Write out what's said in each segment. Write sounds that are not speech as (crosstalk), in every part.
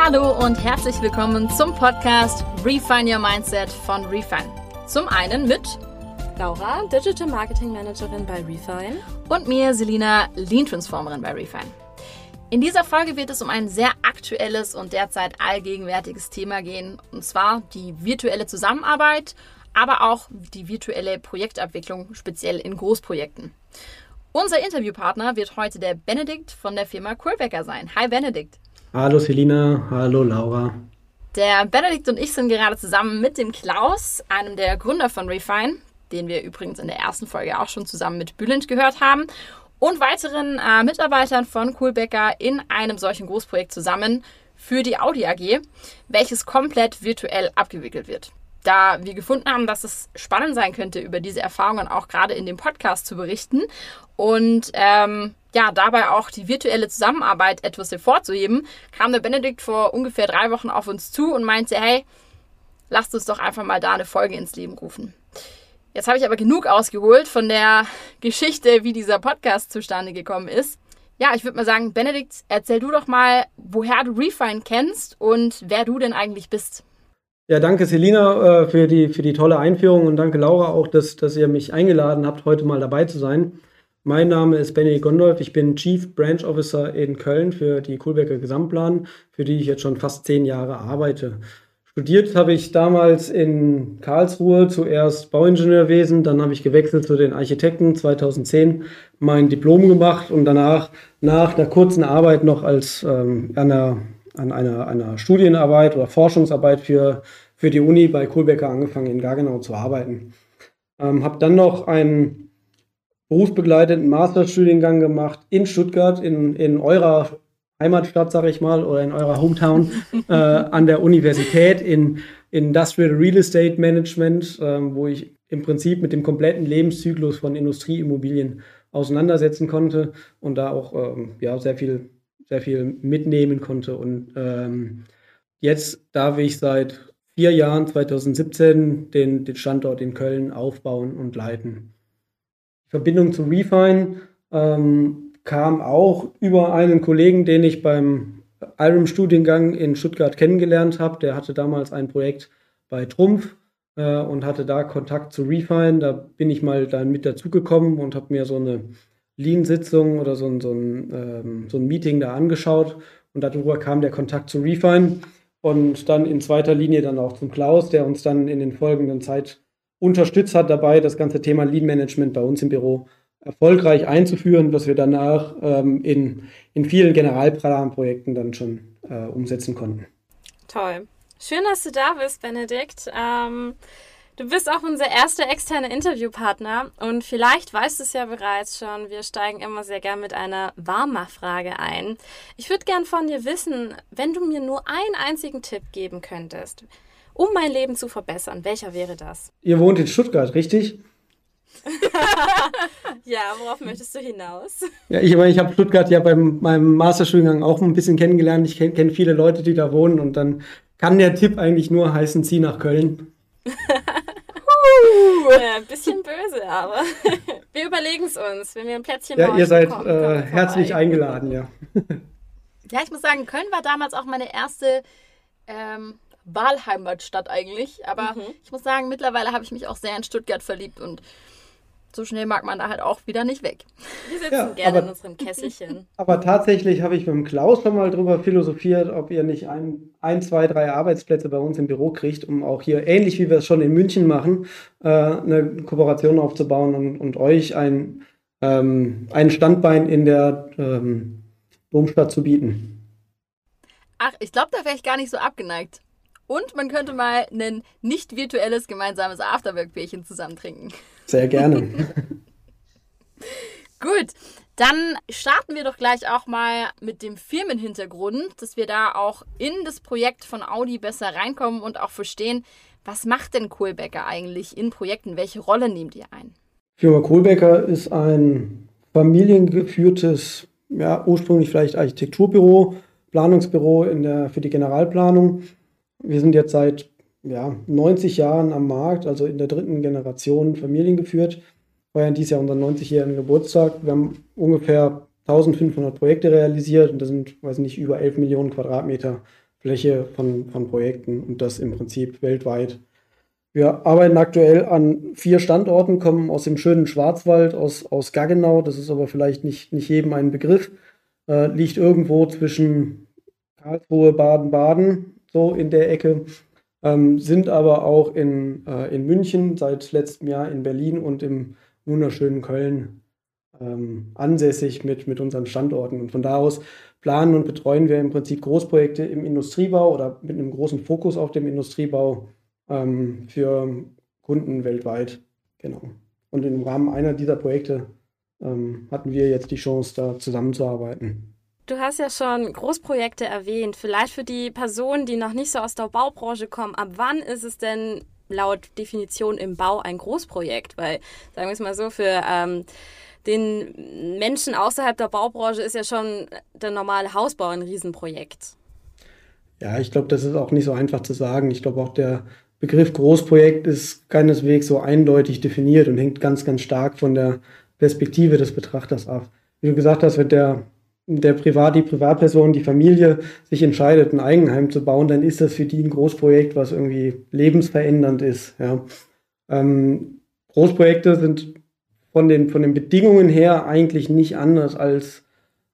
Hallo und herzlich willkommen zum Podcast Refine Your Mindset von Refine. Zum einen mit Laura, Digital Marketing Managerin bei Refine. und mir, Selina, Lean Transformerin bei Refine. In dieser Folge wird es um ein sehr aktuelles und derzeit allgegenwärtiges Thema gehen, und zwar die virtuelle Zusammenarbeit, aber auch die virtuelle Projektabwicklung, speziell in Großprojekten. Unser Interviewpartner wird heute der Benedikt von der Firma Coolbecker sein. Hi Benedikt. Hallo Selina, hallo Laura. Der Benedikt und ich sind gerade zusammen mit dem Klaus, einem der Gründer von Refine, den wir übrigens in der ersten Folge auch schon zusammen mit Bülent gehört haben, und weiteren äh, Mitarbeitern von Coolbecker in einem solchen Großprojekt zusammen für die Audi AG, welches komplett virtuell abgewickelt wird. Da wir gefunden haben, dass es spannend sein könnte, über diese Erfahrungen auch gerade in dem Podcast zu berichten und ähm, ja, dabei auch die virtuelle Zusammenarbeit etwas hervorzuheben, kam der Benedikt vor ungefähr drei Wochen auf uns zu und meinte, hey, lasst uns doch einfach mal da eine Folge ins Leben rufen. Jetzt habe ich aber genug ausgeholt von der Geschichte, wie dieser Podcast zustande gekommen ist. Ja, ich würde mal sagen, Benedikt, erzähl du doch mal, woher du Refine kennst und wer du denn eigentlich bist. Ja, danke Selina äh, für, die, für die tolle Einführung und danke Laura auch, dass, dass ihr mich eingeladen habt, heute mal dabei zu sein. Mein Name ist Benny Gondolf, ich bin Chief Branch Officer in Köln für die Kohlbecker Gesamtplan, für die ich jetzt schon fast zehn Jahre arbeite. Studiert habe ich damals in Karlsruhe zuerst Bauingenieurwesen, dann habe ich gewechselt zu den Architekten, 2010 mein Diplom gemacht und danach nach einer kurzen Arbeit noch als ähm, an, einer, an einer, einer Studienarbeit oder Forschungsarbeit für, für die Uni bei Kohlbecker angefangen in Gargenau zu arbeiten. Ähm, habe dann noch einen berufsbegleitenden Masterstudiengang gemacht in Stuttgart, in, in eurer Heimatstadt, sage ich mal, oder in eurer Hometown (laughs) äh, an der Universität in Industrial Real Estate Management, äh, wo ich im Prinzip mit dem kompletten Lebenszyklus von Industrieimmobilien auseinandersetzen konnte und da auch ähm, ja, sehr, viel, sehr viel mitnehmen konnte. Und ähm, jetzt darf ich seit vier Jahren, 2017, den, den Standort in Köln aufbauen und leiten. Die Verbindung zu Refine ähm, kam auch über einen Kollegen, den ich beim IRM-Studiengang in Stuttgart kennengelernt habe. Der hatte damals ein Projekt bei Trumpf äh, und hatte da Kontakt zu Refine. Da bin ich mal dann mit dazugekommen und habe mir so eine Lean-Sitzung oder so ein, so, ein, ähm, so ein Meeting da angeschaut. Und darüber kam der Kontakt zu Refine und dann in zweiter Linie dann auch zum Klaus, der uns dann in den folgenden Zeit unterstützt hat dabei, das ganze Thema Lean Management bei uns im Büro erfolgreich einzuführen, was wir danach ähm, in, in vielen Generalplanprojekten dann schon äh, umsetzen konnten. Toll. Schön, dass du da bist, Benedikt. Ähm, du bist auch unser erster externer Interviewpartner und vielleicht weißt du es ja bereits schon, wir steigen immer sehr gern mit einer Warmer-Frage ein. Ich würde gern von dir wissen, wenn du mir nur einen einzigen Tipp geben könntest, um mein Leben zu verbessern, welcher wäre das? Ihr wohnt in Stuttgart, richtig? (laughs) ja, worauf möchtest du hinaus? Ja, ich meine, ich habe Stuttgart ja beim meinem Masterstudiengang auch ein bisschen kennengelernt. Ich kenne kenn viele Leute, die da wohnen und dann kann der Tipp eigentlich nur heißen, zieh nach Köln. (laughs) äh, ein bisschen böse, aber (laughs) wir überlegen es uns, wenn wir ein Plätzchen Ja, ihr seid äh, kommen wir herzlich vorbei. eingeladen, ja. Ja, ich muss sagen, Köln war damals auch meine erste ähm, Wahlheimatstadt eigentlich. Aber Mhm. ich muss sagen, mittlerweile habe ich mich auch sehr in Stuttgart verliebt und so schnell mag man da halt auch wieder nicht weg. Wir sitzen Ja, gerne aber- in unserem Kesselchen. Aber tatsächlich habe ich mit dem Klaus schon mal drüber philosophiert, ob ihr nicht ein, ein, zwei, drei Arbeitsplätze bei uns im Büro kriegt, um auch hier, ähnlich wie wir es schon in München machen, äh, eine Kooperation aufzubauen und, und euch ein, ähm, ein Standbein in der ähm, Domstadt zu bieten. Ach, ich glaube, da wäre ich gar nicht so abgeneigt. Und man könnte mal ein nicht virtuelles gemeinsames Afterwork-Bierchen zusammen trinken. Sehr gerne. (laughs) Gut, dann starten wir doch gleich auch mal mit dem Firmenhintergrund, dass wir da auch in das Projekt von Audi besser reinkommen und auch verstehen, was macht denn Kohlbecker eigentlich in Projekten? Welche Rolle nehmt ihr ein? Firma Kohlbecker ist ein familiengeführtes, ja, ursprünglich vielleicht Architekturbüro, Planungsbüro in der, für die Generalplanung. Wir sind jetzt seit ja, 90 Jahren am Markt, also in der dritten Generation familiengeführt. Feiern dieses Jahr unseren 90-jährigen Geburtstag. Wir haben ungefähr 1500 Projekte realisiert und das sind, weiß nicht, über 11 Millionen Quadratmeter Fläche von, von Projekten und das im Prinzip weltweit. Wir arbeiten aktuell an vier Standorten, kommen aus dem schönen Schwarzwald, aus, aus Gaggenau, das ist aber vielleicht nicht, nicht jedem ein Begriff, äh, liegt irgendwo zwischen Karlsruhe, Baden-Baden, so in der Ecke, ähm, sind aber auch in, äh, in München, seit letztem Jahr in Berlin und im wunderschönen Köln ähm, ansässig mit, mit unseren Standorten. Und von da aus planen und betreuen wir im Prinzip Großprojekte im Industriebau oder mit einem großen Fokus auf dem Industriebau ähm, für Kunden weltweit. Genau. Und im Rahmen einer dieser Projekte ähm, hatten wir jetzt die Chance, da zusammenzuarbeiten. Du hast ja schon Großprojekte erwähnt. Vielleicht für die Personen, die noch nicht so aus der Baubranche kommen, ab wann ist es denn laut Definition im Bau ein Großprojekt? Weil, sagen wir es mal so, für ähm, den Menschen außerhalb der Baubranche ist ja schon der normale Hausbau ein Riesenprojekt. Ja, ich glaube, das ist auch nicht so einfach zu sagen. Ich glaube auch der Begriff Großprojekt ist keineswegs so eindeutig definiert und hängt ganz, ganz stark von der Perspektive des Betrachters ab. Wie du gesagt hast, wenn der, der Privat, die Privatperson, die Familie sich entscheidet, ein Eigenheim zu bauen, dann ist das für die ein Großprojekt, was irgendwie lebensverändernd ist. Ja. Ähm, Großprojekte sind von den, von den Bedingungen her eigentlich nicht anders als,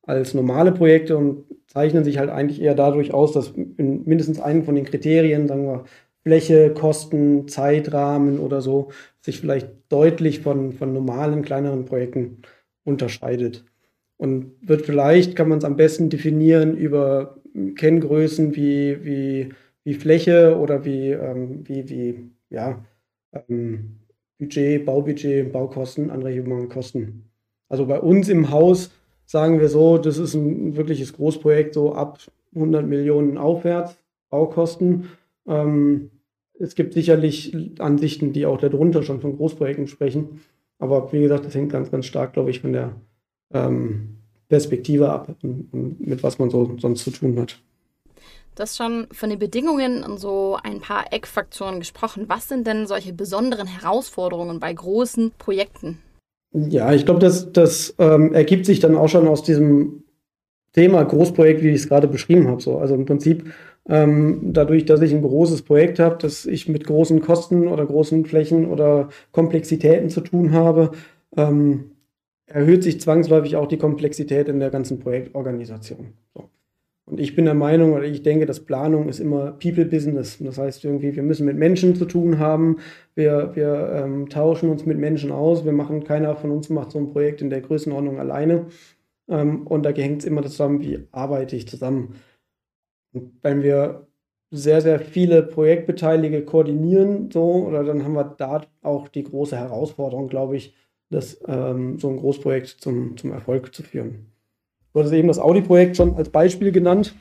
als normale Projekte und zeichnen sich halt eigentlich eher dadurch aus, dass in mindestens einem von den Kriterien, sagen wir, Fläche, Kosten, Zeitrahmen oder so, sich vielleicht deutlich von, von normalen, kleineren Projekten unterscheidet. Und wird vielleicht, kann man es am besten definieren über Kenngrößen wie, wie, wie Fläche oder wie, ähm, wie, wie ja, ähm, Budget, Baubudget, Baukosten, anrechenbare Kosten. Also bei uns im Haus sagen wir so, das ist ein wirkliches Großprojekt, so ab 100 Millionen aufwärts, Baukosten. Ähm, es gibt sicherlich Ansichten, die auch darunter schon von Großprojekten sprechen. Aber wie gesagt, das hängt ganz, ganz stark, glaube ich, von der ähm, Perspektive ab mit was man so sonst zu tun hat. Du hast schon von den Bedingungen und so ein paar Eckfaktoren gesprochen. Was sind denn solche besonderen Herausforderungen bei großen Projekten? Ja, ich glaube, das, das ähm, ergibt sich dann auch schon aus diesem Thema Großprojekt, wie ich es gerade beschrieben habe. So. Also im Prinzip ähm, dadurch, dass ich ein großes Projekt habe, dass ich mit großen Kosten oder großen Flächen oder Komplexitäten zu tun habe, ähm, erhöht sich zwangsläufig auch die Komplexität in der ganzen Projektorganisation. So. Und ich bin der Meinung oder ich denke, dass Planung ist immer People Business. Das heißt irgendwie, wir müssen mit Menschen zu tun haben. Wir, wir ähm, tauschen uns mit Menschen aus. Wir machen, keiner von uns macht so ein Projekt in der Größenordnung alleine. Ähm, und da hängt es immer zusammen, wie arbeite ich zusammen. Und wenn wir sehr, sehr viele Projektbeteiligte koordinieren, so, oder dann haben wir da auch die große Herausforderung, glaube ich, das, ähm, so ein Großprojekt zum, zum Erfolg zu führen. Du hattest eben das Audi-Projekt schon als Beispiel genannt.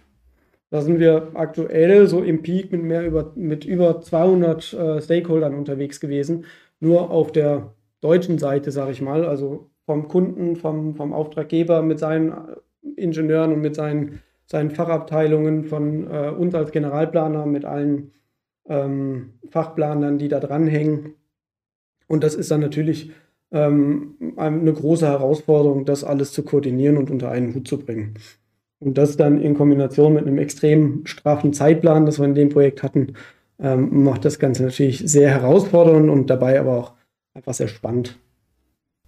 Da sind wir aktuell so im Peak mit, mehr über, mit über 200 äh, Stakeholdern unterwegs gewesen. Nur auf der deutschen Seite, sage ich mal, also vom Kunden, vom, vom Auftraggeber mit seinen äh, Ingenieuren und mit seinen, seinen Fachabteilungen, von äh, uns als Generalplaner, mit allen ähm, Fachplanern, die da dranhängen. Und das ist dann natürlich ähm, eine große Herausforderung, das alles zu koordinieren und unter einen Hut zu bringen. Und das dann in Kombination mit einem extrem straffen Zeitplan, das wir in dem Projekt hatten, ähm, macht das Ganze natürlich sehr herausfordernd und dabei aber auch einfach sehr spannend.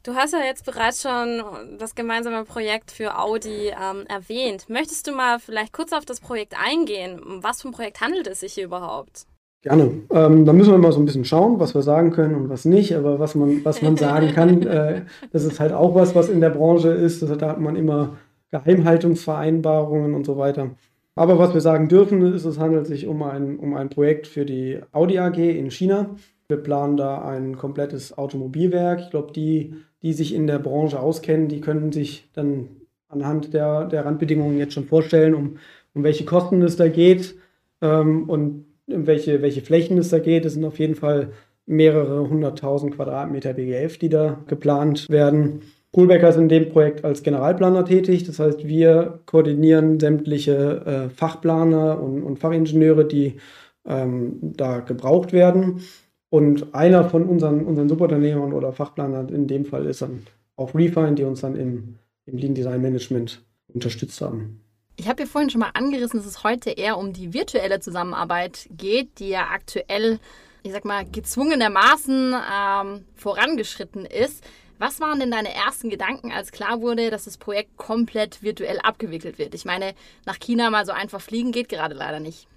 Du hast ja jetzt bereits schon das gemeinsame Projekt für Audi ähm, erwähnt. Möchtest du mal vielleicht kurz auf das Projekt eingehen? Um was für ein Projekt handelt es sich hier überhaupt? Gerne. Ähm, da müssen wir mal so ein bisschen schauen, was wir sagen können und was nicht. Aber was man, was man sagen kann, (laughs) äh, das ist halt auch was, was in der Branche ist. Das, da hat man immer Geheimhaltungsvereinbarungen und so weiter. Aber was wir sagen dürfen, ist, es handelt sich um ein, um ein Projekt für die Audi AG in China. Wir planen da ein komplettes Automobilwerk. Ich glaube, die, die sich in der Branche auskennen, die können sich dann anhand der, der Randbedingungen jetzt schon vorstellen, um, um welche Kosten es da geht. Ähm, und welche, welche Flächen es da geht. Es sind auf jeden Fall mehrere hunderttausend Quadratmeter BGF, die da geplant werden. Coolbecker ist in dem Projekt als Generalplaner tätig. Das heißt, wir koordinieren sämtliche äh, Fachplaner und, und, Fachingenieure, die ähm, da gebraucht werden. Und einer von unseren, unseren Subunternehmern oder Fachplanern in dem Fall ist dann auch Refine, die uns dann im, im Lean Design Management unterstützt haben. Ich habe ja vorhin schon mal angerissen, dass es heute eher um die virtuelle Zusammenarbeit geht, die ja aktuell, ich sag mal, gezwungenermaßen ähm, vorangeschritten ist. Was waren denn deine ersten Gedanken, als klar wurde, dass das Projekt komplett virtuell abgewickelt wird? Ich meine, nach China mal so einfach fliegen geht gerade leider nicht.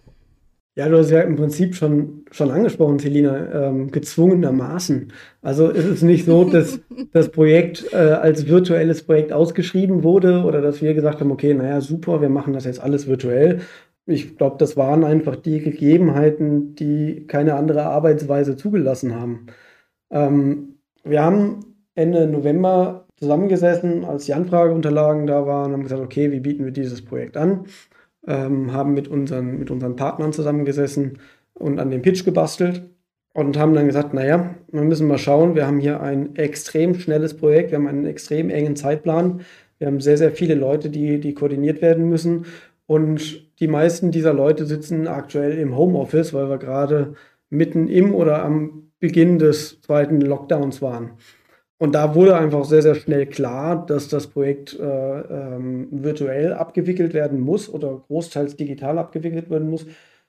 Ja, du hast ja im Prinzip schon, schon angesprochen, Selina, ähm, gezwungenermaßen. Also es ist nicht so, dass (laughs) das Projekt äh, als virtuelles Projekt ausgeschrieben wurde oder dass wir gesagt haben, okay, naja, super, wir machen das jetzt alles virtuell. Ich glaube, das waren einfach die Gegebenheiten, die keine andere Arbeitsweise zugelassen haben. Ähm, wir haben Ende November zusammengesessen, als die Anfrageunterlagen da waren, haben gesagt, okay, wie bieten wir dieses Projekt an? Ähm, haben mit unseren, mit unseren Partnern zusammengesessen und an dem Pitch gebastelt und haben dann gesagt, naja, wir müssen mal schauen, wir haben hier ein extrem schnelles Projekt, wir haben einen extrem engen Zeitplan, wir haben sehr, sehr viele Leute, die, die koordiniert werden müssen. Und die meisten dieser Leute sitzen aktuell im Homeoffice, weil wir gerade mitten im oder am Beginn des zweiten Lockdowns waren. Und da wurde einfach sehr, sehr schnell klar, dass das Projekt äh, ähm, virtuell abgewickelt werden muss oder großteils digital abgewickelt werden muss.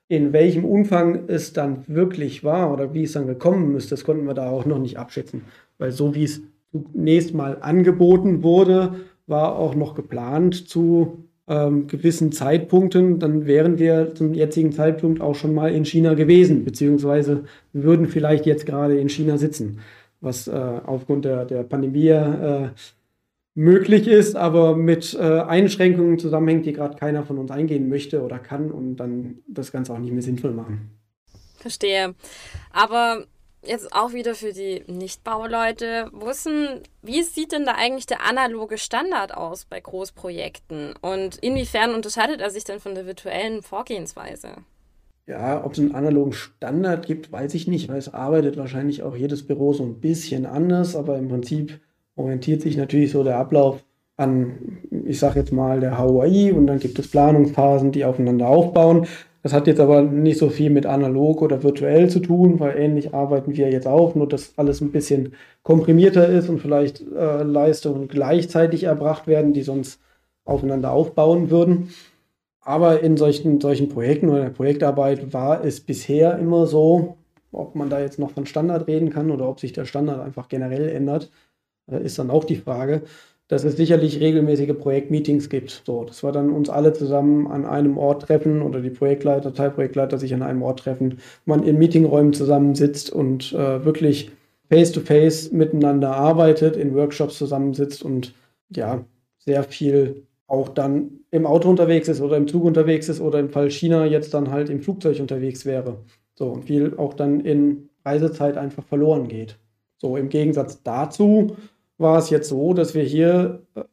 In welchem Umfang es dann wirklich war oder wie es dann gekommen ist, das konnten wir da auch noch nicht abschätzen. Weil so wie es zunächst mal angeboten wurde, war auch noch geplant zu ähm, gewissen Zeitpunkten, dann wären wir zum jetzigen Zeitpunkt auch schon mal in China gewesen, beziehungsweise würden vielleicht jetzt gerade in China sitzen was äh, aufgrund der, der Pandemie äh, möglich ist, aber mit äh, Einschränkungen zusammenhängt, die gerade keiner von uns eingehen möchte oder kann und dann das Ganze auch nicht mehr sinnvoll machen. Verstehe. Aber jetzt auch wieder für die Nichtbauleute, wissen, wie sieht denn da eigentlich der analoge Standard aus bei Großprojekten und inwiefern unterscheidet er sich denn von der virtuellen Vorgehensweise? Ja, ob es einen analogen Standard gibt, weiß ich nicht, weil es arbeitet wahrscheinlich auch jedes Büro so ein bisschen anders, aber im Prinzip orientiert sich natürlich so der Ablauf an, ich sage jetzt mal, der HUI und dann gibt es Planungsphasen, die aufeinander aufbauen. Das hat jetzt aber nicht so viel mit analog oder virtuell zu tun, weil ähnlich arbeiten wir jetzt auch, nur dass alles ein bisschen komprimierter ist und vielleicht äh, Leistungen gleichzeitig erbracht werden, die sonst aufeinander aufbauen würden. Aber in solchen, solchen Projekten oder der Projektarbeit war es bisher immer so, ob man da jetzt noch von Standard reden kann oder ob sich der Standard einfach generell ändert, äh, ist dann auch die Frage, dass es sicherlich regelmäßige Projektmeetings gibt. So, dass wir dann uns alle zusammen an einem Ort treffen oder die Projektleiter, Teilprojektleiter sich an einem Ort treffen, man in Meetingräumen zusammensitzt und äh, wirklich face-to-face -face miteinander arbeitet, in Workshops zusammensitzt und ja, sehr viel auch dann im Auto unterwegs ist oder im Zug unterwegs ist oder im Fall China jetzt dann halt im Flugzeug unterwegs wäre. So, und viel auch dann in Reisezeit einfach verloren geht. So, im Gegensatz dazu war es jetzt so, dass wir hier äh,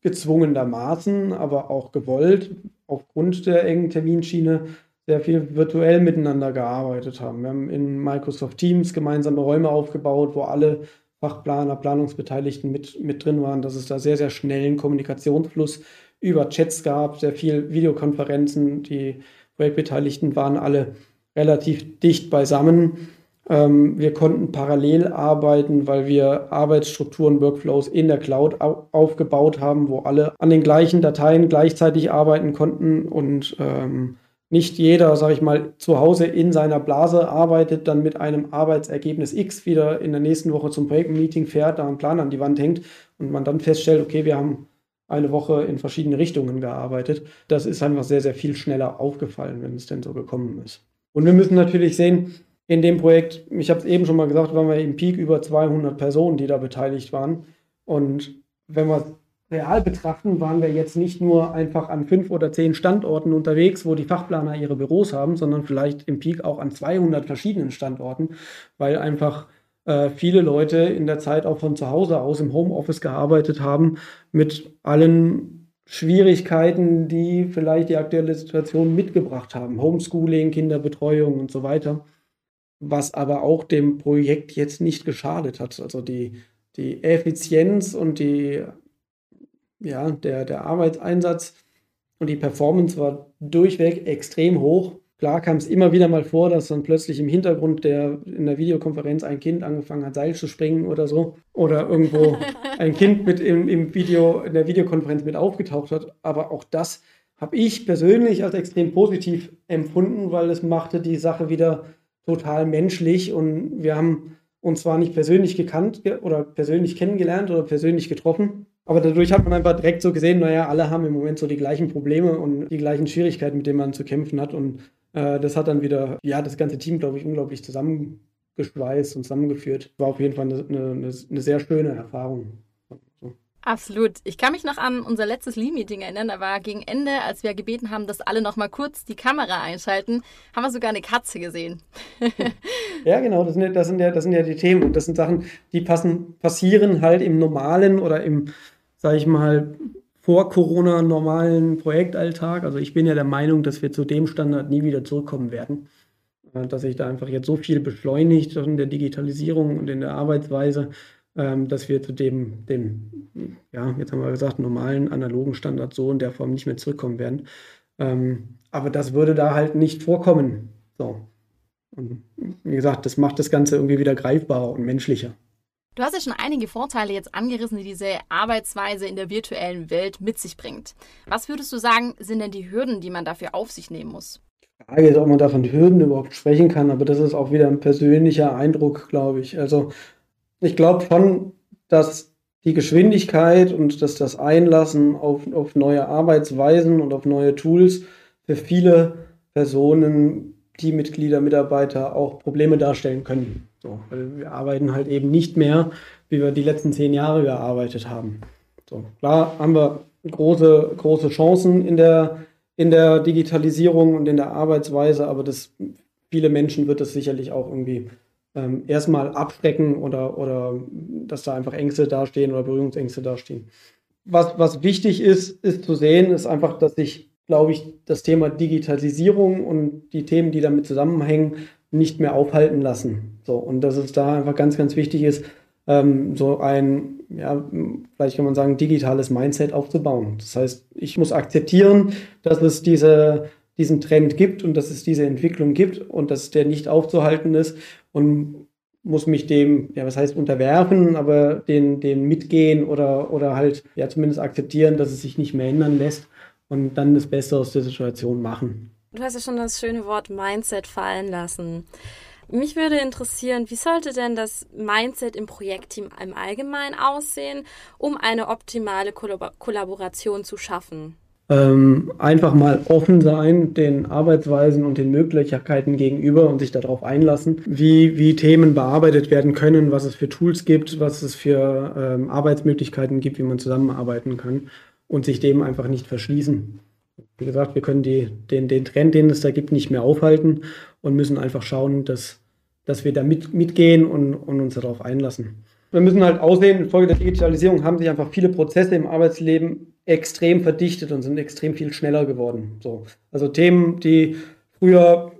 gezwungenermaßen, aber auch gewollt, aufgrund der engen Terminschiene, sehr viel virtuell miteinander gearbeitet haben. Wir haben in Microsoft Teams gemeinsame Räume aufgebaut, wo alle Fachplaner, Planungsbeteiligten mit, mit drin waren, dass es da sehr, sehr schnellen Kommunikationsfluss über Chats gab, sehr viel Videokonferenzen. Die Projektbeteiligten waren alle relativ dicht beisammen. Ähm, wir konnten parallel arbeiten, weil wir Arbeitsstrukturen, Workflows in der Cloud au aufgebaut haben, wo alle an den gleichen Dateien gleichzeitig arbeiten konnten und ähm, nicht jeder, sage ich mal, zu Hause in seiner Blase arbeitet, dann mit einem Arbeitsergebnis X wieder in der nächsten Woche zum Projektmeeting fährt, da einen Plan an die Wand hängt und man dann feststellt, okay, wir haben eine Woche in verschiedene Richtungen gearbeitet. Das ist einfach sehr, sehr viel schneller aufgefallen, wenn es denn so gekommen ist. Und wir müssen natürlich sehen, in dem Projekt, ich habe es eben schon mal gesagt, waren wir im Peak über 200 Personen, die da beteiligt waren. Und wenn wir real betrachten, waren wir jetzt nicht nur einfach an fünf oder zehn Standorten unterwegs, wo die Fachplaner ihre Büros haben, sondern vielleicht im Peak auch an 200 verschiedenen Standorten, weil einfach äh, viele Leute in der Zeit auch von zu Hause aus im Homeoffice gearbeitet haben, mit allen Schwierigkeiten, die vielleicht die aktuelle Situation mitgebracht haben. Homeschooling, Kinderbetreuung und so weiter. Was aber auch dem Projekt jetzt nicht geschadet hat. Also die, die Effizienz und die ja, der, der Arbeitseinsatz und die Performance war durchweg extrem hoch. Klar kam es immer wieder mal vor, dass dann plötzlich im Hintergrund der, in der Videokonferenz ein Kind angefangen hat, Seil zu springen oder so. Oder irgendwo (laughs) ein Kind mit im, im Video, in der Videokonferenz mit aufgetaucht hat. Aber auch das habe ich persönlich als extrem positiv empfunden, weil es machte die Sache wieder total menschlich und wir haben uns zwar nicht persönlich gekannt oder persönlich kennengelernt oder persönlich getroffen, aber dadurch hat man einfach direkt so gesehen, naja, alle haben im Moment so die gleichen Probleme und die gleichen Schwierigkeiten, mit denen man zu kämpfen hat und äh, das hat dann wieder, ja, das ganze Team, glaube ich, unglaublich zusammengeschweißt und zusammengeführt. War auf jeden Fall eine, eine, eine sehr schöne Erfahrung. Absolut. Ich kann mich noch an unser letztes Lean-Meeting erinnern. Da war gegen Ende, als wir gebeten haben, dass alle noch mal kurz die Kamera einschalten, haben wir sogar eine Katze gesehen. (laughs) ja, genau. Das sind ja, das sind ja, das sind ja die Themen. Und das sind Sachen, die passen, passieren halt im normalen oder im, sag ich mal, vor Corona normalen Projektalltag. Also ich bin ja der Meinung, dass wir zu dem Standard nie wieder zurückkommen werden. Äh, dass sich da einfach jetzt so viel beschleunigt in der Digitalisierung und in der Arbeitsweise, ähm, dass wir zu dem, dem, ja, jetzt haben wir gesagt, normalen analogen Standard so in der Form nicht mehr zurückkommen werden. Ähm, aber das würde da halt nicht vorkommen. So. Und wie gesagt, das macht das Ganze irgendwie wieder greifbarer und menschlicher. Du hast ja schon einige Vorteile jetzt angerissen, die diese Arbeitsweise in der virtuellen Welt mit sich bringt. Was würdest du sagen, sind denn die Hürden, die man dafür auf sich nehmen muss? Frage ist, ob man da von Hürden überhaupt sprechen kann, aber das ist auch wieder ein persönlicher Eindruck, glaube ich. Also ich glaube schon, dass die Geschwindigkeit und dass das Einlassen auf, auf neue Arbeitsweisen und auf neue Tools für viele Personen, Teammitglieder, Mitarbeiter auch Probleme darstellen können. So, weil wir arbeiten halt eben nicht mehr, wie wir die letzten zehn Jahre gearbeitet haben. So, klar haben wir große, große Chancen in der, in der Digitalisierung und in der Arbeitsweise, aber das, viele Menschen wird das sicherlich auch irgendwie ähm, erstmal abschrecken oder, oder dass da einfach Ängste dastehen oder Berührungsängste dastehen. Was, was wichtig ist, ist zu sehen, ist einfach, dass sich, glaube ich, das Thema Digitalisierung und die Themen, die damit zusammenhängen, nicht mehr aufhalten lassen. So, und dass es da einfach ganz, ganz wichtig ist, ähm, so ein, ja, vielleicht kann man sagen, digitales Mindset aufzubauen. Das heißt, ich muss akzeptieren, dass es diese diesen Trend gibt und dass es diese Entwicklung gibt und dass der nicht aufzuhalten ist und muss mich dem, ja, was heißt unterwerfen, aber den, den mitgehen oder, oder halt, ja, zumindest akzeptieren, dass es sich nicht mehr ändern lässt und dann das Beste aus der Situation machen. Du hast ja schon das schöne Wort Mindset fallen lassen. Mich würde interessieren, wie sollte denn das Mindset im Projektteam im Allgemeinen aussehen, um eine optimale Kollaboration zu schaffen? ähm, einfach mal offen sein den Arbeitsweisen und den Möglichkeiten gegenüber und sich darauf einlassen, wie, wie Themen bearbeitet werden können, was es für Tools gibt, was es für ähm, Arbeitsmöglichkeiten gibt, wie man zusammenarbeiten kann und sich dem einfach nicht verschließen. Wie gesagt, wir können die, den, den Trend, den es da gibt, nicht mehr aufhalten und müssen einfach schauen, dass, dass wir da mit, mitgehen und, und uns darauf einlassen. Wir müssen halt aussehen, infolge der Digitalisierung haben sich einfach viele Prozesse im Arbeitsleben extrem verdichtet und sind extrem viel schneller geworden. So. Also Themen, die früher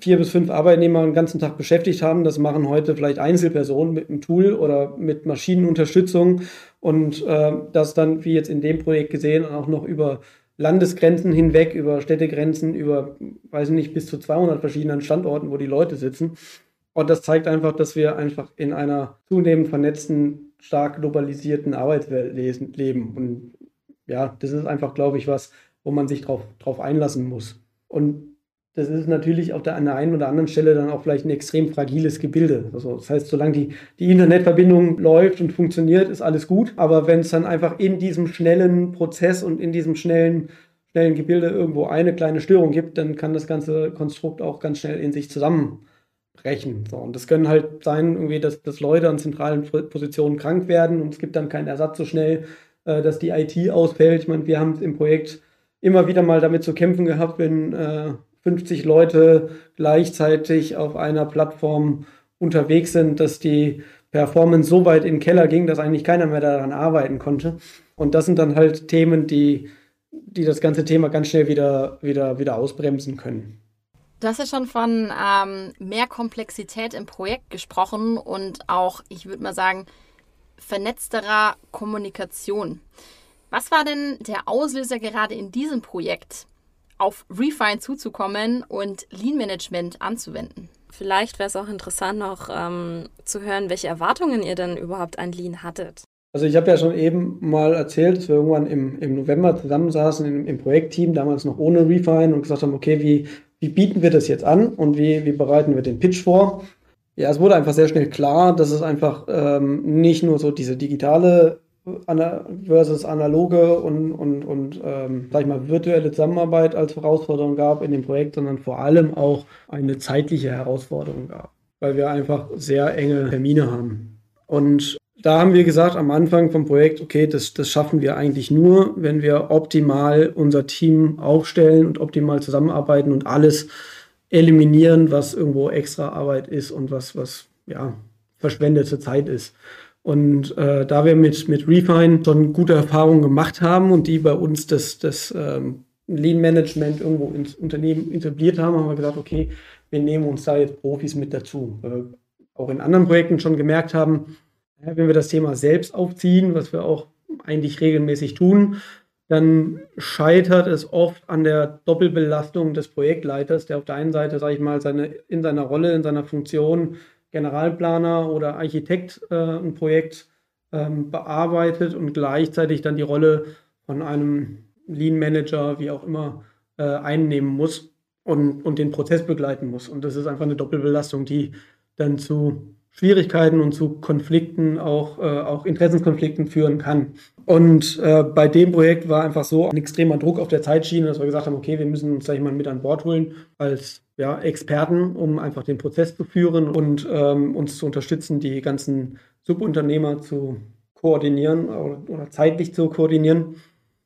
vier bis fünf Arbeitnehmer den ganzen Tag beschäftigt haben, das machen heute vielleicht Einzelpersonen mit einem Tool oder mit Maschinenunterstützung und äh, das dann, wie jetzt in dem Projekt gesehen, auch noch über Landesgrenzen hinweg, über Städtegrenzen, über, weiß ich nicht, bis zu 200 verschiedenen Standorten, wo die Leute sitzen. Und das zeigt einfach, dass wir einfach in einer zunehmend vernetzten, stark globalisierten Arbeitswelt leben. Und ja, das ist einfach, glaube ich, was, wo man sich drauf, drauf einlassen muss. Und das ist natürlich auf der, einen oder anderen Stelle dann auch vielleicht ein extrem fragiles Gebilde. Also das heißt, solange die, die Internetverbindung läuft und funktioniert, ist alles gut. Aber wenn es dann einfach in diesem schnellen Prozess und in diesem schnellen, schnellen Gebilde irgendwo eine kleine Störung gibt, dann kann das ganze Konstrukt auch ganz schnell in sich zusammenbrechen. So, und das können halt sein, irgendwie, dass, dass Leute an zentralen Positionen krank werden und es gibt dann keinen Ersatz so schnell äh, dass die IT ausfällt. Ich meine, wir haben im Projekt immer wieder mal damit zu kämpfen gehabt, wenn äh, 50 Leute gleichzeitig auf einer Plattform unterwegs sind, dass die Performance so weit in den Keller ging, dass eigentlich keiner mehr daran arbeiten konnte. Und das sind dann halt Themen, die, die das ganze Thema ganz schnell wieder, wieder, wieder ausbremsen können. Du hast ja schon von ähm, mehr Komplexität im Projekt gesprochen und auch, ich würde mal sagen, vernetzterer Kommunikation. Was war denn der Auslöser gerade in diesem Projekt, auf Refine zuzukommen und Lean Management anzuwenden? Vielleicht wäre es auch interessant, noch ähm, zu hören, welche Erwartungen ihr denn überhaupt an Lean hattet. Also ich habe ja schon eben mal erzählt, dass wir irgendwann im, im November zusammensaßen im, im Projektteam, damals noch ohne Refine und gesagt haben, okay, wie, wie bieten wir das jetzt an und wie, wie bereiten wir den Pitch vor? Ja, es wurde einfach sehr schnell klar, dass es einfach ähm, nicht nur so diese digitale versus analoge und, und, und ähm, sag ich mal, virtuelle Zusammenarbeit als Herausforderung gab in dem Projekt, sondern vor allem auch eine zeitliche Herausforderung gab, weil wir einfach sehr enge Termine haben. Und da haben wir gesagt am Anfang vom Projekt, okay, das, das schaffen wir eigentlich nur, wenn wir optimal unser Team aufstellen und optimal zusammenarbeiten und alles eliminieren, was irgendwo extra Arbeit ist und was, was ja, verschwendete Zeit ist. Und äh, da wir mit, mit Refine schon gute Erfahrungen gemacht haben und die bei uns das, das ähm, Lean Management irgendwo ins Unternehmen etabliert haben, haben wir gesagt, okay, wir nehmen uns da jetzt Profis mit dazu. Weil wir auch in anderen Projekten schon gemerkt haben, wenn wir das Thema selbst aufziehen, was wir auch eigentlich regelmäßig tun, dann scheitert es oft an der Doppelbelastung des Projektleiters, der auf der einen Seite, sage ich mal, seine, in seiner Rolle, in seiner Funktion Generalplaner oder Architekt äh, ein Projekt ähm, bearbeitet und gleichzeitig dann die Rolle von einem Lean Manager, wie auch immer, äh, einnehmen muss und, und den Prozess begleiten muss. Und das ist einfach eine Doppelbelastung, die dann zu Schwierigkeiten und zu Konflikten, auch, äh, auch Interessenskonflikten führen kann. Und äh, bei dem Projekt war einfach so ein extremer Druck auf der Zeitschiene, dass wir gesagt haben, okay, wir müssen uns gleich mal mit an Bord holen als ja, Experten, um einfach den Prozess zu führen und ähm, uns zu unterstützen, die ganzen Subunternehmer zu koordinieren oder, oder zeitlich zu koordinieren,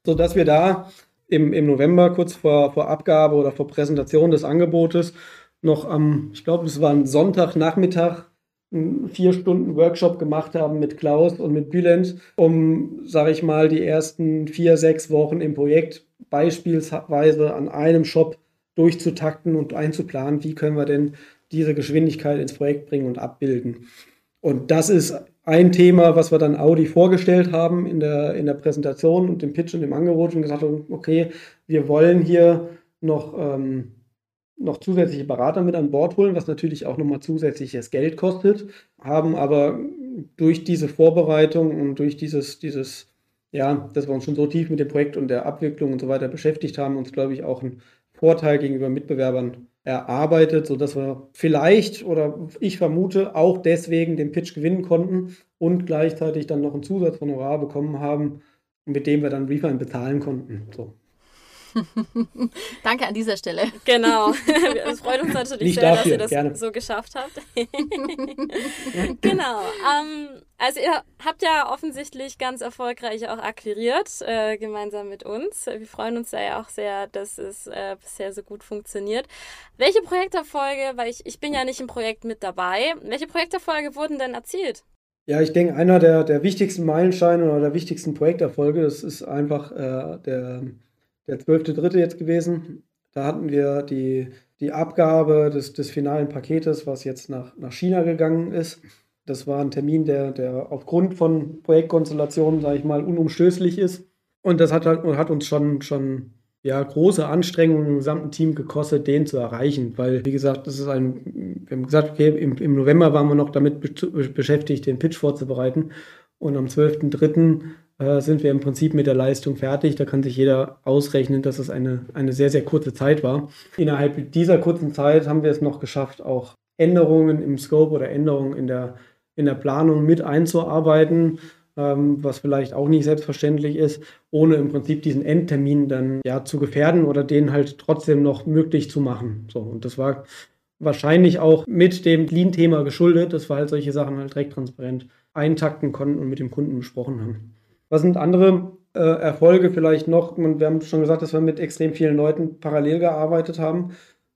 sodass wir da im, im November kurz vor, vor Abgabe oder vor Präsentation des Angebotes noch am, ich glaube, es war ein Sonntagnachmittag, einen vier Stunden Workshop gemacht haben mit Klaus und mit Bülent, um, sage ich mal, die ersten vier, sechs Wochen im Projekt beispielsweise an einem Shop durchzutakten und einzuplanen, wie können wir denn diese Geschwindigkeit ins Projekt bringen und abbilden. Und das ist ein Thema, was wir dann Audi vorgestellt haben in der, in der Präsentation und dem Pitch und dem Angebot und gesagt haben, okay, wir wollen hier noch ähm, noch zusätzliche Berater mit an Bord holen, was natürlich auch nochmal zusätzliches Geld kostet, haben aber durch diese Vorbereitung und durch dieses, dieses, ja, dass wir uns schon so tief mit dem Projekt und der Abwicklung und so weiter beschäftigt haben, uns, glaube ich, auch einen Vorteil gegenüber Mitbewerbern erarbeitet, sodass wir vielleicht oder ich vermute auch deswegen den Pitch gewinnen konnten und gleichzeitig dann noch einen Zusatz von Honorar bekommen haben, mit dem wir dann Refund bezahlen konnten. So. (laughs) Danke an dieser Stelle. Genau. Es freut uns natürlich Nicht sehr, dafür, dass ihr das gerne. so geschafft habt. (laughs) genau. Ähm, also ihr habt ja offensichtlich ganz erfolgreich auch akquiriert, äh, gemeinsam mit uns. Wir freuen uns da ja auch sehr, dass es äh, bisher so gut funktioniert. Welche Projekterfolge, weil ich, ich bin ja nicht im Projekt mit dabei, welche Projekterfolge wurden denn erzielt? Ja, ich denke, einer der, der wichtigsten Meilensteine oder der wichtigsten Projekterfolge, das ist einfach äh, der der 12.3. jetzt gewesen. Da hatten wir die, die Abgabe des, des finalen Paketes, was jetzt nach, nach China gegangen ist. Das war ein Termin, der, der aufgrund von Projektkonstellationen, sage ich mal, unumstößlich ist. Und das hat, halt, hat uns schon, schon ja, große Anstrengungen im gesamten Team gekostet, den zu erreichen. Weil, wie gesagt, das ist ein, wir haben gesagt, okay, im, im November waren wir noch damit beschäftigt, den Pitch vorzubereiten. Und am 12.3 äh, sind wir im Prinzip mit der Leistung fertig. Da kann sich jeder ausrechnen, dass es eine, eine sehr, sehr kurze Zeit war. Innerhalb dieser kurzen Zeit haben wir es noch geschafft, auch Änderungen im Scope oder Änderungen in der, in der Planung mit einzuarbeiten, ähm, was vielleicht auch nicht selbstverständlich ist, ohne im Prinzip diesen Endtermin dann ja zu gefährden oder den halt trotzdem noch möglich zu machen. So, und das war wahrscheinlich auch mit dem Lean-Thema geschuldet, dass wir halt solche Sachen halt direkt transparent eintakten konnten und mit dem Kunden besprochen haben. Was sind andere äh, Erfolge vielleicht noch? Wir haben schon gesagt, dass wir mit extrem vielen Leuten parallel gearbeitet haben.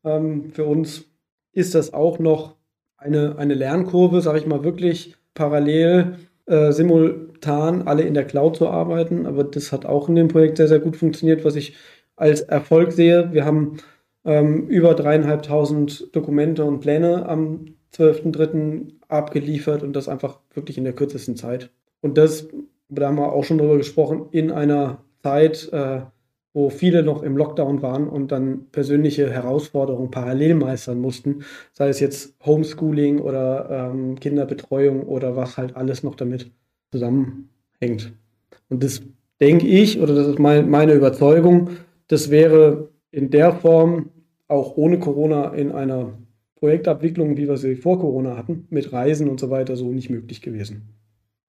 Ähm, für uns ist das auch noch eine, eine Lernkurve, sage ich mal, wirklich parallel, äh, simultan alle in der Cloud zu arbeiten. Aber das hat auch in dem Projekt sehr, sehr gut funktioniert, was ich als Erfolg sehe. Wir haben ähm, über dreieinhalbtausend Dokumente und Pläne am 12.03. abgeliefert und das einfach wirklich in der kürzesten Zeit. Und das da haben wir auch schon drüber gesprochen, in einer Zeit, äh, wo viele noch im Lockdown waren und dann persönliche Herausforderungen parallel meistern mussten, sei es jetzt Homeschooling oder ähm, Kinderbetreuung oder was halt alles noch damit zusammenhängt. hängt. Und das denke ich, oder das ist mein, meine Überzeugung, das wäre in der Form auch ohne Corona in einer Projektabwicklung, wie wir sie vor Corona hatten, mit Reisen und so weiter, so nicht möglich gewesen.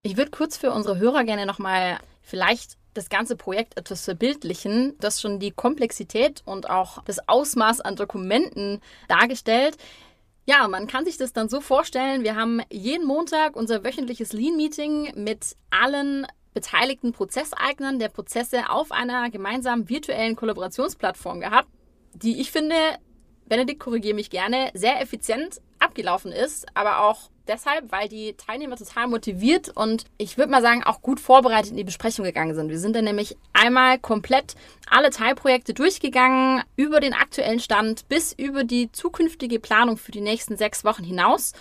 Ich würde kurz für unsere Hörer gerne nochmal vielleicht das ganze Projekt etwas verbildlichen, das schon die Komplexität und auch das Ausmaß an Dokumenten dargestellt. Ja, man kann sich das dann so vorstellen, wir haben jeden Montag unser wöchentliches Lean-Meeting mit allen beteiligten Prozesseignern der Prozesse auf einer gemeinsamen virtuellen Kollaborationsplattform gehabt, die ich finde, Benedikt, korrigiere mich gerne, sehr effizient abgelaufen ist, aber auch deshalb, weil die Teilnehmer total motiviert und ich würde mal sagen, auch gut vorbereitet in die Besprechung gegangen sind. Wir sind dann nämlich einmal komplett alle Teilprojekte durchgegangen, über den aktuellen Stand bis über die zukünftige Planung für die nächsten sechs Wochen hinaus.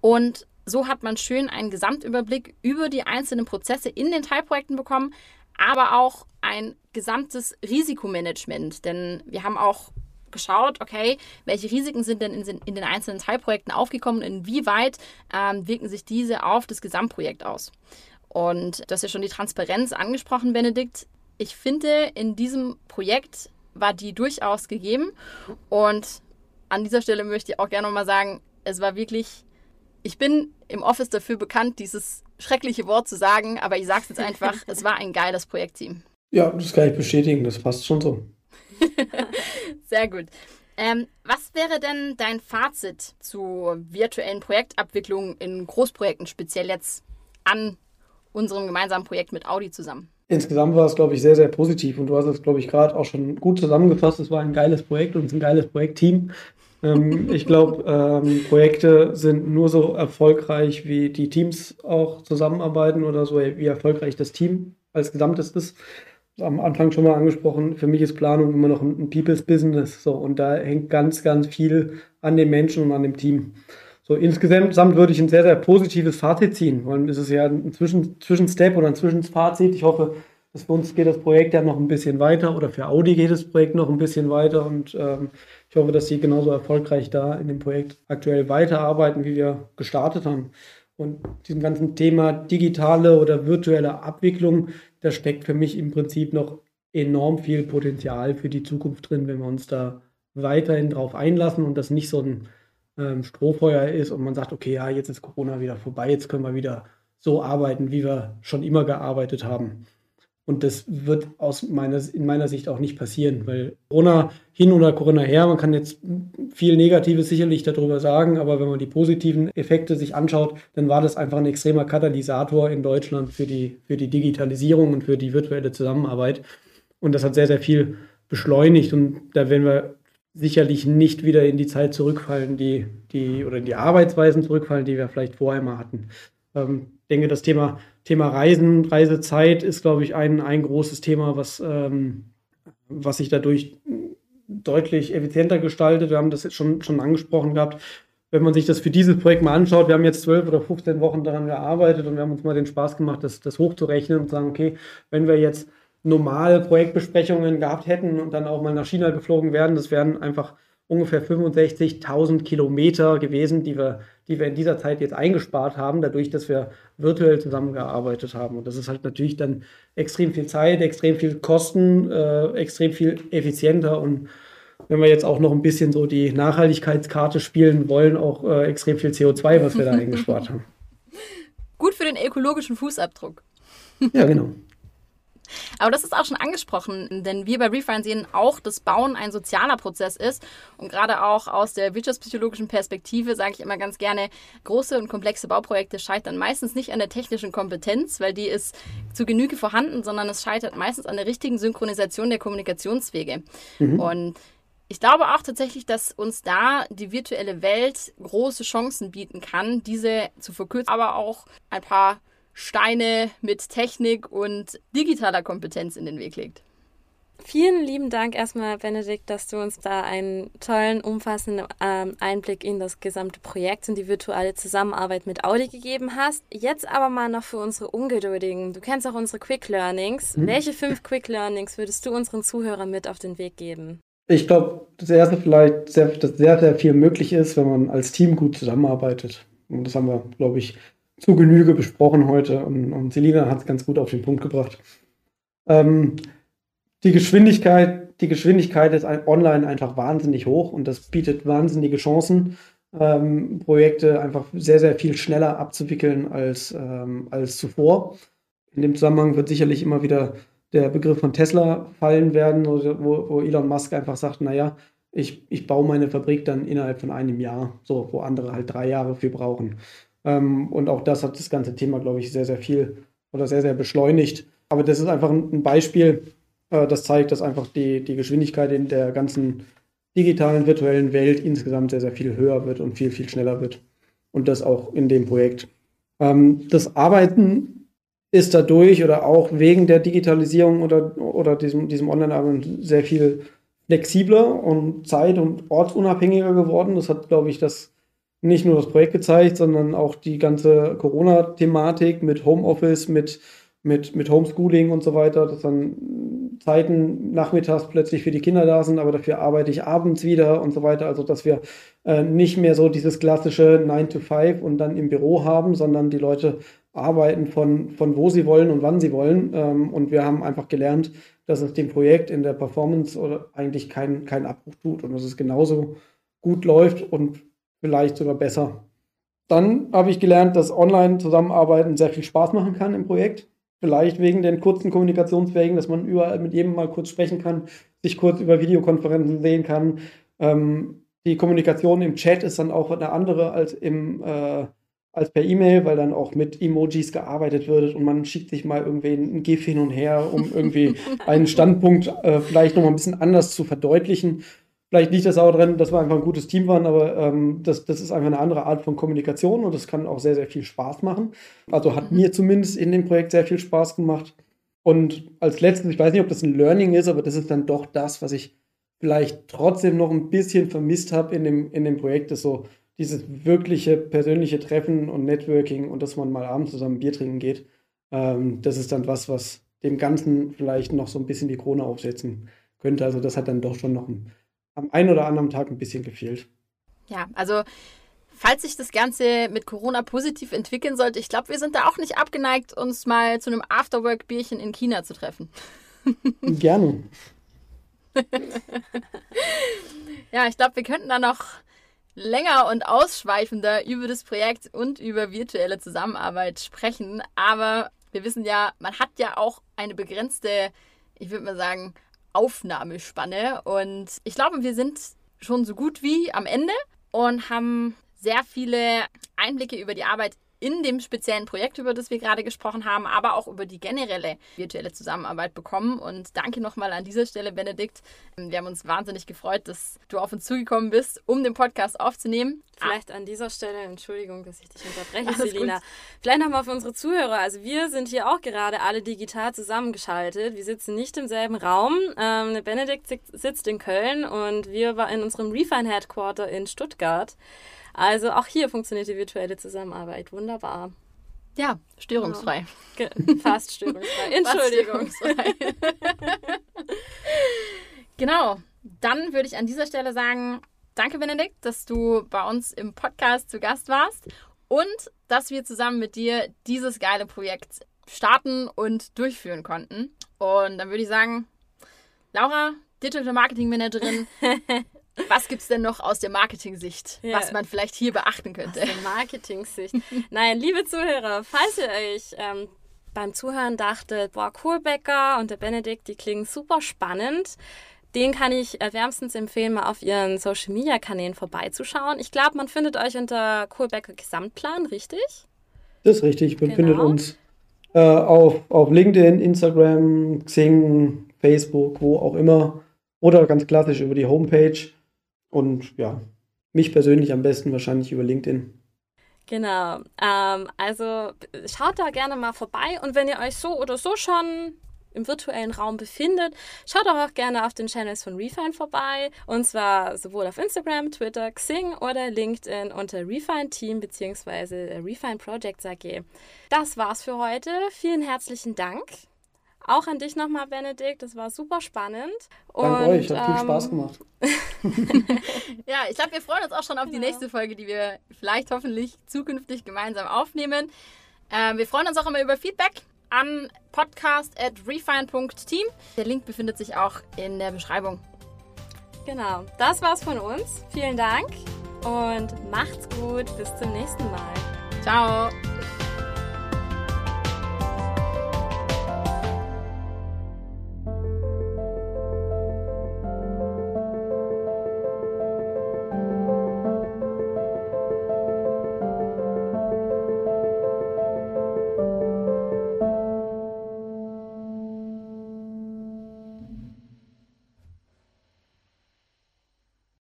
Und so hat man schön einen Gesamtüberblick über die einzelnen Prozesse in den Teilprojekten bekommen, aber auch ein gesamtes Risikomanagement. Denn wir haben auch geschaut, okay, welche Risiken sind denn in, in den einzelnen Teilprojekten aufgekommen und inwieweit ähm, wirken sich diese auf das Gesamtprojekt aus. Und du hast ja schon die Transparenz angesprochen, Benedikt. Ich finde, in diesem Projekt war die durchaus gegeben. Und an dieser Stelle möchte ich auch gerne nochmal sagen, es war wirklich, ich bin im Office dafür bekannt, dieses schreckliche Wort zu sagen, aber ich sage es jetzt einfach, (laughs) es war ein geiles Projektteam. Ja, das kann ich bestätigen, das passt schon so. (laughs) Sehr gut. Ähm, was wäre denn dein Fazit zur virtuellen Projektabwicklung in Großprojekten, speziell jetzt an unserem gemeinsamen Projekt mit Audi zusammen? Insgesamt war es, glaube ich, sehr, sehr positiv und du hast es, glaube ich, gerade auch schon gut zusammengefasst. Es war ein geiles Projekt und es ist ein geiles Projektteam. ähm, (laughs) ich glaube, ähm, Projekte sind nur so erfolgreich, wie die Teams auch zusammenarbeiten oder so, wie erfolgreich das Team als Gesamtes ist am Anfang schon mal angesprochen, für mich ist Planung immer noch ein, People's Business. So, und da hängt ganz, ganz viel an den Menschen und an dem Team. So, insgesamt würde ich ein sehr, sehr positives Fazit ziehen. Weil es ist ja ein Zwischen, Zwischenstep oder ein Zwischenfazit. Ich hoffe, dass für uns geht das Projekt ja noch ein bisschen weiter oder für Audi geht das Projekt noch ein bisschen weiter und ähm, ich hoffe, dass sie genauso erfolgreich da in dem Projekt aktuell weiterarbeiten, wie wir gestartet haben. Und diesem ganzen Thema digitale oder virtuelle Abwicklung, da steckt für mich im Prinzip noch enorm viel Potenzial für die Zukunft drin, wenn wir uns da weiterhin drauf einlassen und das nicht so ein ähm, Strohfeuer ist und man sagt, okay, ja, jetzt ist Corona wieder vorbei, jetzt können wir wieder so arbeiten, wie wir schon immer gearbeitet haben. Und das wird aus meiner, in meiner Sicht auch nicht passieren, weil Corona hin oder Corona her, man kann jetzt viel Negatives sicherlich darüber sagen, aber wenn man die positiven Effekte sich anschaut, dann war das einfach ein extremer Katalysator in Deutschland für die, für die Digitalisierung und für die virtuelle Zusammenarbeit. Und das hat sehr, sehr viel beschleunigt und da werden wir sicherlich nicht wieder in die Zeit zurückfallen, die, die oder in die Arbeitsweisen zurückfallen, die wir vielleicht vorher mal hatten. Ähm, denke, das Thema, Thema Reisen, Reisezeit ist, glaube ich, ein, ein großes Thema, was, ähm, was sich dadurch deutlich effizienter gestaltet. Wir haben das jetzt schon, schon angesprochen gehabt. Wenn man sich das für dieses Projekt mal anschaut, wir haben jetzt zwölf oder 15 Wochen daran gearbeitet und wir haben uns mal den Spaß gemacht, das, das hochzurechnen und sagen, okay, wenn wir jetzt normale Projektbesprechungen gehabt hätten und dann auch mal nach China geflogen wären, das wären einfach ungefähr 65.000 Kilometer gewesen, die wir, die wir in dieser Zeit jetzt eingespart haben, dadurch, dass wir virtuell zusammengearbeitet haben. Und das ist halt natürlich dann extrem viel Zeit, extrem viel Kosten, äh, extrem viel effizienter und wenn wir jetzt auch noch ein bisschen so die Nachhaltigkeitskarte spielen wollen, auch äh, extrem viel CO2, was wir da (laughs) eingespart haben. Gut für den ökologischen Fußabdruck. Ja, genau. Aber das ist auch schon angesprochen, denn wir bei Refine sehen auch, dass Bauen ein sozialer Prozess ist. Und gerade auch aus der wirtschaftspsychologischen Perspektive sage ich immer ganz gerne, große und komplexe Bauprojekte scheitern meistens nicht an der technischen Kompetenz, weil die ist zu Genüge vorhanden, sondern es scheitert meistens an der richtigen Synchronisation der Kommunikationswege. Mhm. Und ich glaube auch tatsächlich, dass uns da die virtuelle Welt große Chancen bieten kann, diese zu verkürzen, aber auch ein paar Steine mit Technik und digitaler Kompetenz in den Weg legt. Vielen lieben Dank erstmal, Benedikt, dass du uns da einen tollen, umfassenden ähm, Einblick in das gesamte Projekt und die virtuelle Zusammenarbeit mit Audi gegeben hast. Jetzt aber mal noch für unsere Ungeduldigen. Du kennst auch unsere Quick Learnings. Mhm. Welche fünf Quick Learnings würdest du unseren Zuhörern mit auf den Weg geben? Ich glaube, das erste vielleicht, sehr, dass sehr, sehr viel möglich ist, wenn man als Team gut zusammenarbeitet. Und das haben wir, glaube ich, zu Genüge besprochen heute und, und Selina hat es ganz gut auf den Punkt gebracht. Ähm, die Geschwindigkeit, die Geschwindigkeit ist online einfach wahnsinnig hoch und das bietet wahnsinnige Chancen, ähm, Projekte einfach sehr, sehr viel schneller abzuwickeln als, ähm, als zuvor. In dem Zusammenhang wird sicherlich immer wieder der Begriff von Tesla fallen werden, wo, wo Elon Musk einfach sagt, naja, ich, ich baue meine Fabrik dann innerhalb von einem Jahr, so wo andere halt drei Jahre für brauchen. Ähm, und auch das hat das ganze Thema, glaube ich, sehr, sehr viel oder sehr, sehr beschleunigt. Aber das ist einfach ein Beispiel, äh, das zeigt, dass einfach die, die Geschwindigkeit in der ganzen digitalen, virtuellen Welt insgesamt sehr, sehr viel höher wird und viel, viel schneller wird. Und das auch in dem Projekt. Ähm, das Arbeiten ist dadurch oder auch wegen der Digitalisierung oder, oder diesem, diesem Online-Arbeiten sehr viel flexibler und zeit- und ortsunabhängiger geworden. Das hat, glaube ich, das nicht nur das Projekt gezeigt, sondern auch die ganze Corona-Thematik mit Homeoffice, mit, mit, mit Homeschooling und so weiter, dass dann Zeiten nachmittags plötzlich für die Kinder da sind, aber dafür arbeite ich abends wieder und so weiter. Also, dass wir äh, nicht mehr so dieses klassische 9 to 5 und dann im Büro haben, sondern die Leute arbeiten von, von wo sie wollen und wann sie wollen. Ähm, und wir haben einfach gelernt, dass es dem Projekt in der Performance oder eigentlich keinen kein Abbruch tut und dass es genauso gut läuft und vielleicht sogar besser. Dann habe ich gelernt, dass Online-Zusammenarbeiten sehr viel Spaß machen kann im Projekt. Vielleicht wegen den kurzen Kommunikationswegen, dass man überall mit jedem mal kurz sprechen kann, sich kurz über Videokonferenzen sehen kann. Ähm, die Kommunikation im Chat ist dann auch eine andere als im äh, als per E-Mail, weil dann auch mit Emojis gearbeitet wird und man schickt sich mal irgendwie ein GIF hin und her, um irgendwie (laughs) einen Standpunkt äh, vielleicht nochmal ein bisschen anders zu verdeutlichen. Vielleicht liegt das auch daran, dass wir einfach ein gutes Team waren, aber ähm, das, das ist einfach eine andere Art von Kommunikation und das kann auch sehr, sehr viel Spaß machen. Also hat mir zumindest in dem Projekt sehr viel Spaß gemacht. Und als letztes, ich weiß nicht, ob das ein Learning ist, aber das ist dann doch das, was ich vielleicht trotzdem noch ein bisschen vermisst habe in dem, in dem Projekt, ist so dieses wirkliche persönliche Treffen und Networking und dass man mal abends zusammen Bier trinken geht, ähm, das ist dann was, was dem Ganzen vielleicht noch so ein bisschen die Krone aufsetzen könnte. Also das hat dann doch schon noch ein, am einen oder anderen Tag ein bisschen gefehlt. Ja, also falls sich das Ganze mit Corona positiv entwickeln sollte, ich glaube, wir sind da auch nicht abgeneigt, uns mal zu einem Afterwork-Bierchen in China zu treffen. (laughs) Gerne. ja, ich glaube, wir könnten da noch länger und ausschweifender über das Projekt und über virtuelle Zusammenarbeit sprechen. Aber wir wissen ja, man hat ja auch eine begrenzte, ich würde mal sagen, Aufnahmespanne. Und ich glaube, wir sind schon so gut wie am Ende und haben sehr viele Einblicke über die Arbeit in dem speziellen Projekt, über das wir gerade gesprochen haben, aber auch über die generelle virtuelle Zusammenarbeit bekommen. Und danke nochmal an dieser Stelle, Benedikt. Wir haben uns wahnsinnig gefreut, dass du auf uns zugekommen bist, um den Podcast aufzunehmen. Vielleicht an dieser Stelle, Entschuldigung, dass ich dich unterbreche, Alles Selina. Gut. Vielleicht nochmal für unsere Zuhörer. Also wir sind hier auch gerade alle digital zusammengeschaltet. Wir sitzen nicht im selben Raum. Ähm, Benedikt sitzt in Köln und wir waren in unserem Refine Headquarter in Stuttgart. Also auch hier funktioniert die virtuelle Zusammenarbeit wunderbar. Ja, störungsfrei. Ja. Fast störungsfrei. (laughs) Entschuldigung. Fast störungsfrei. (laughs) genau. Dann würde ich an dieser Stelle sagen, danke Benedikt, dass du bei uns im Podcast zu Gast warst und dass wir zusammen mit dir dieses geile Projekt starten und durchführen konnten. Und dann würde ich sagen, Laura, Digital Marketing Managerin, (laughs) Was gibt es denn noch aus der Marketing-Sicht, ja. was man vielleicht hier beachten könnte? Aus der Marketing-Sicht. Nein, liebe Zuhörer, falls ihr euch ähm, beim Zuhören dachtet, boah, Kohlbecker und der Benedikt, die klingen super spannend, den kann ich wärmstens empfehlen, mal auf ihren Social Media Kanälen vorbeizuschauen. Ich glaube, man findet euch unter Kohlbecker Gesamtplan, richtig? Das ist richtig. Man genau. findet uns äh, auf, auf LinkedIn, Instagram, Xing, Facebook, wo auch immer. Oder ganz klassisch über die Homepage. Und ja, mich persönlich am besten wahrscheinlich über LinkedIn. Genau. Ähm, also schaut da gerne mal vorbei und wenn ihr euch so oder so schon im virtuellen Raum befindet, schaut auch, gerne auf den Channels von Refine vorbei. Und zwar sowohl auf Instagram, Twitter, Xing oder LinkedIn unter Refine Team bzw. Refine Projects AG. Das war's für heute. Vielen herzlichen Dank. Auch an dich nochmal, Benedikt. Das war super spannend. Danke und, euch, hat ähm, viel Spaß gemacht. (laughs) ja, ich glaube, wir freuen uns auch schon auf genau. die nächste Folge, die wir vielleicht hoffentlich zukünftig gemeinsam aufnehmen. Ähm, wir freuen uns auch immer über Feedback an podcast.refine.team. Der Link befindet sich auch in der Beschreibung. Genau, das war's von uns. Vielen Dank und macht's gut. Bis zum nächsten Mal. Ciao.